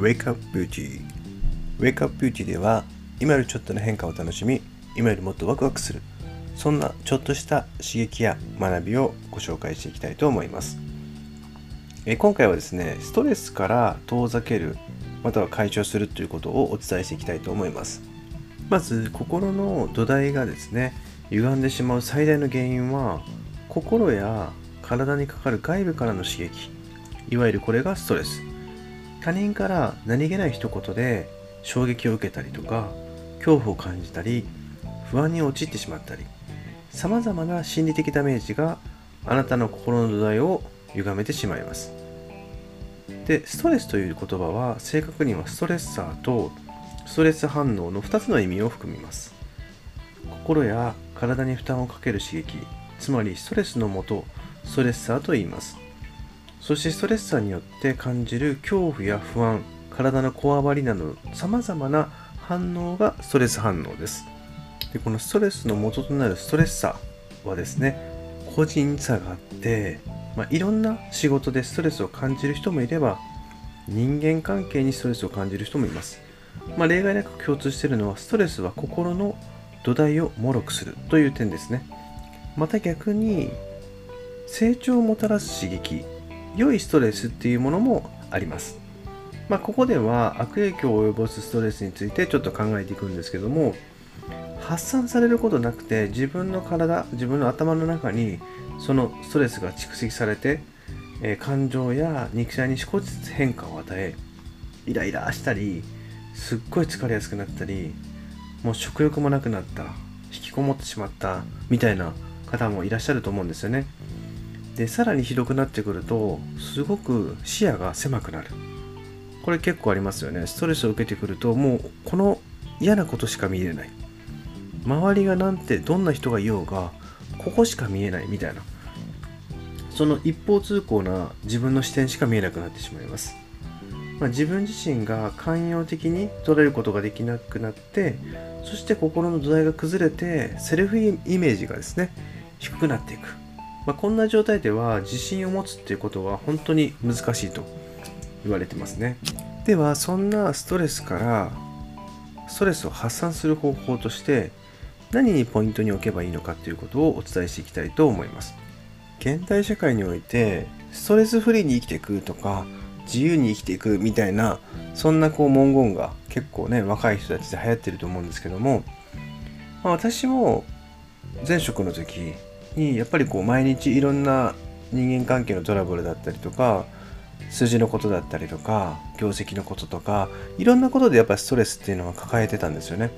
Wake Up Beauty Wake Up Beauty では今よりちょっとの変化を楽しみ今よりもっとワクワクする。そんなちょっとした刺激や学びをご紹介していきたいと思います。え今回はですねストレスから遠ざけるまたは解消するということをお伝えしていきたいと思います。まず心の土台がですね歪んでしまう最大の原因は心や体にかかる外部からの刺激。いわゆるこれがストレス。他人から何気ない一言で衝撃を受けたりとか恐怖を感じたり不安に陥ってしまったりさまざまな心理的ダメージがあなたの心の土台を歪めてしまいます。でストレスという言葉は正確にはストレッサーとストレス反応の2つの意味を含みます。心や体に負担をかける刺激つまりストレスのもとストレッサーと言います。そしてストレッサーによって感じる恐怖や不安体のこわばりなどさまざまな反応がストレス反応です。でこのストレスの元となるストレッサーはですね個人差があって、まあ、いろんな仕事でストレスを感じる人もいれば人間関係にストレスを感じる人もいます、まあ、例外なく共通しているのはストレスは心の土台を脆くするという点ですね。また逆に成長をもたらす刺激良いストレスっていうものもあります。まあ、ここでは悪影響を及ぼすストレスについてちょっと考えていくんですけども発散されることなくて自分の体自分の頭の中にそのストレスが蓄積されて、えー、感情や肉体に少しずつ変化を与えイライラしたりすっごい疲れやすくなったりもう食欲もなくなった引きこもってしまったみたいな方もいらっしゃると思うんですよね。でさらにひどくなってくるとすごく視野が狭くなる。これ結構ありますよね。ストレスを受けてくるともうこの嫌なことしか見えない。周りがなんてどんな人がいようがここしか見えないみたいな。その一方通行な自分の視点しか見えなくなってしまいます、まあ、自分自身が寛容的に捉えることができなくなってそして心の土台が崩れてセルフイメージがですね低くなっていく、まあ、こんな状態では自信を持つっていうことは本当に難しいと言われてますね。ではそんなストレスからストレスを発散する方法として何にポイントに置けばいいのかということをお伝えしていきたいと思います。現代社会においてストレスフリーに生きていくとか自由に生きていくみたいなそんなこう文言が結構ね若い人たちで流行ってると思うんですけども、まあ、私も前職の時にやっぱりこう毎日いろんな人間関係のトラブルだったりとか数字のことだったりとか業績のこととかいろんなことでやっぱりストレスっていうのは抱えてたんですよね。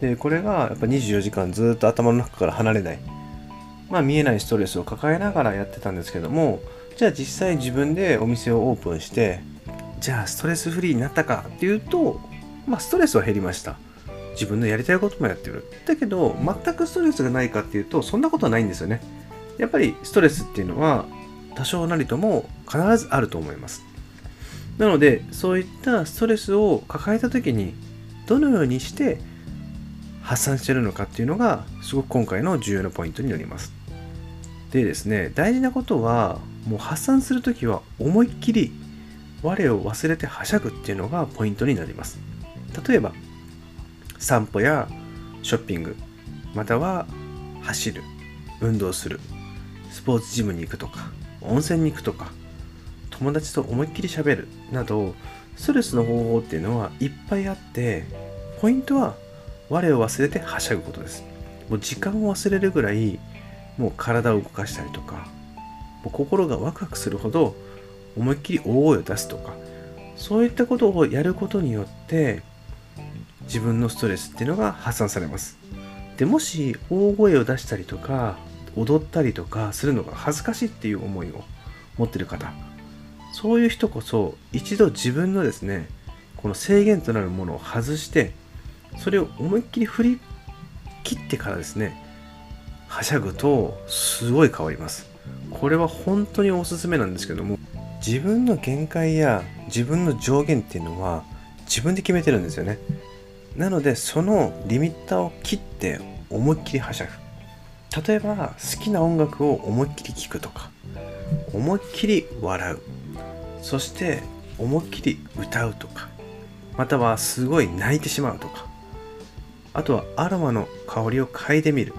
でこれがやっぱ24時間ずっと頭の中から離れないまあ見えないストレスを抱えながらやってたんですけどもじゃあ実際自分でお店をオープンしてじゃあストレスフリーになったかっていうとまあストレスは減りました。自分のやりたいこともやってる。だけど全くストレスがないかっていうとそんなことはないんですよね。やっぱりストレスっていうのは多少なりとも必ずあると思います。なのでそういったストレスを抱えた時にどのようにして発散してるのかっていうのがすごく今回の重要なポイントになります。でですね大事なことはもう発散する時は思いっきり我を忘れてはしゃぐっていうのがポイントになります。例えば散歩やショッピングまたは走る運動するスポーツジムに行くとか温泉に行くとか友達と思いっきり喋るなどストレスの方法っていうのはいっぱいあってポイントは我を忘れてはしゃぐことです。もう時間を忘れるぐらいもう体を動かしたりとかもう心がワクワクするほど思いっきり大声を出すとかそういったことをやることによって自分のストレスっていうのが発散されます。でもし大声を出したりとか踊ったりとかするのが恥ずかしいっていう思いを持ってる方そういう人こそ一度自分のですねこの制限となるものを外してそれを思いっきり振り切ってからですねはしゃぐとすごい変わります。これは本当におすすめなんですけども自分の限界や自分の上限っていうのは自分で決めてるんですよね。なのでそのリミッターを切って思いっきりはしゃぐ。例えば好きな音楽を思いっきり聴くとか。思いっきり笑う。そして思いっきり歌うとか。またはすごい泣いてしまうとか。あとはアロマの香りを嗅いでみる。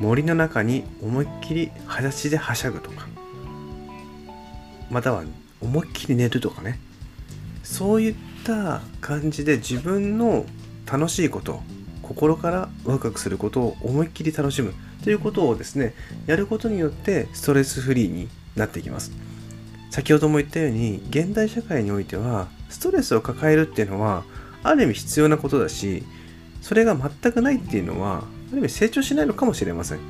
森の中に思いっきり裸足ではしゃぐとか。または思いっきり寝るとかね。そういっった感じで自分の楽しいこと心からワクワクすることを思いっきり楽しむということをですねやることによってストレスフリーになっていきます。先ほども言ったように現代社会においてはストレスを抱えるっていうのはある意味必要なことだしそれが全くないっていうのはある意味成長しないのかもしれません。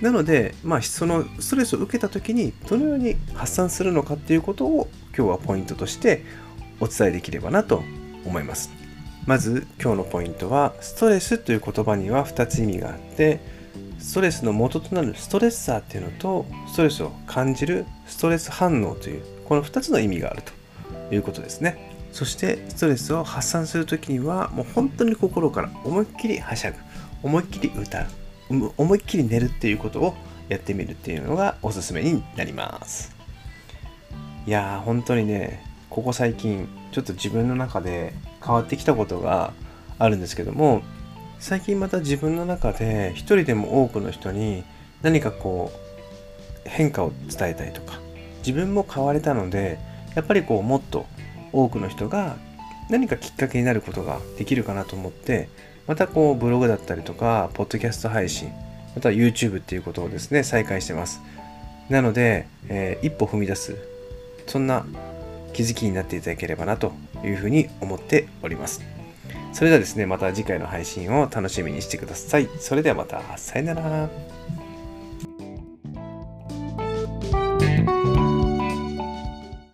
なので、まあ、そのストレスを受けた時にどのように発散するのかっていうことを今日はポイントとしてお伝えできればなと思います。まず今日のポイントはストレスという言葉には2つ意味があってストレスの元となるストレッサーっていうのとストレスを感じるストレス反応というこの2つの意味があるということですね。そしてストレスを発散する時にはもう本当に心から思いっきりはしゃぐ思いっきり歌う思いっきり寝るっていうことをやってみるっていうのがおすすめになります。いやー本当にねここ最近ちょっと自分の中で変わってきたことがあるんですけども最近また自分の中で一人でも多くの人に何かこう変化を伝えたいとか自分も変われたのでやっぱりこうもっと多くの人が何かきっかけになることができるかなと思ってまたこうブログだったりとかポッドキャスト配信または YouTube っていうことをですね再開してます。なので、えー、一歩踏み出すそんな気づきになっていただければなというふうに思っております。それではですねまた次回の配信を楽しみにしてください。それではまた。さよなら。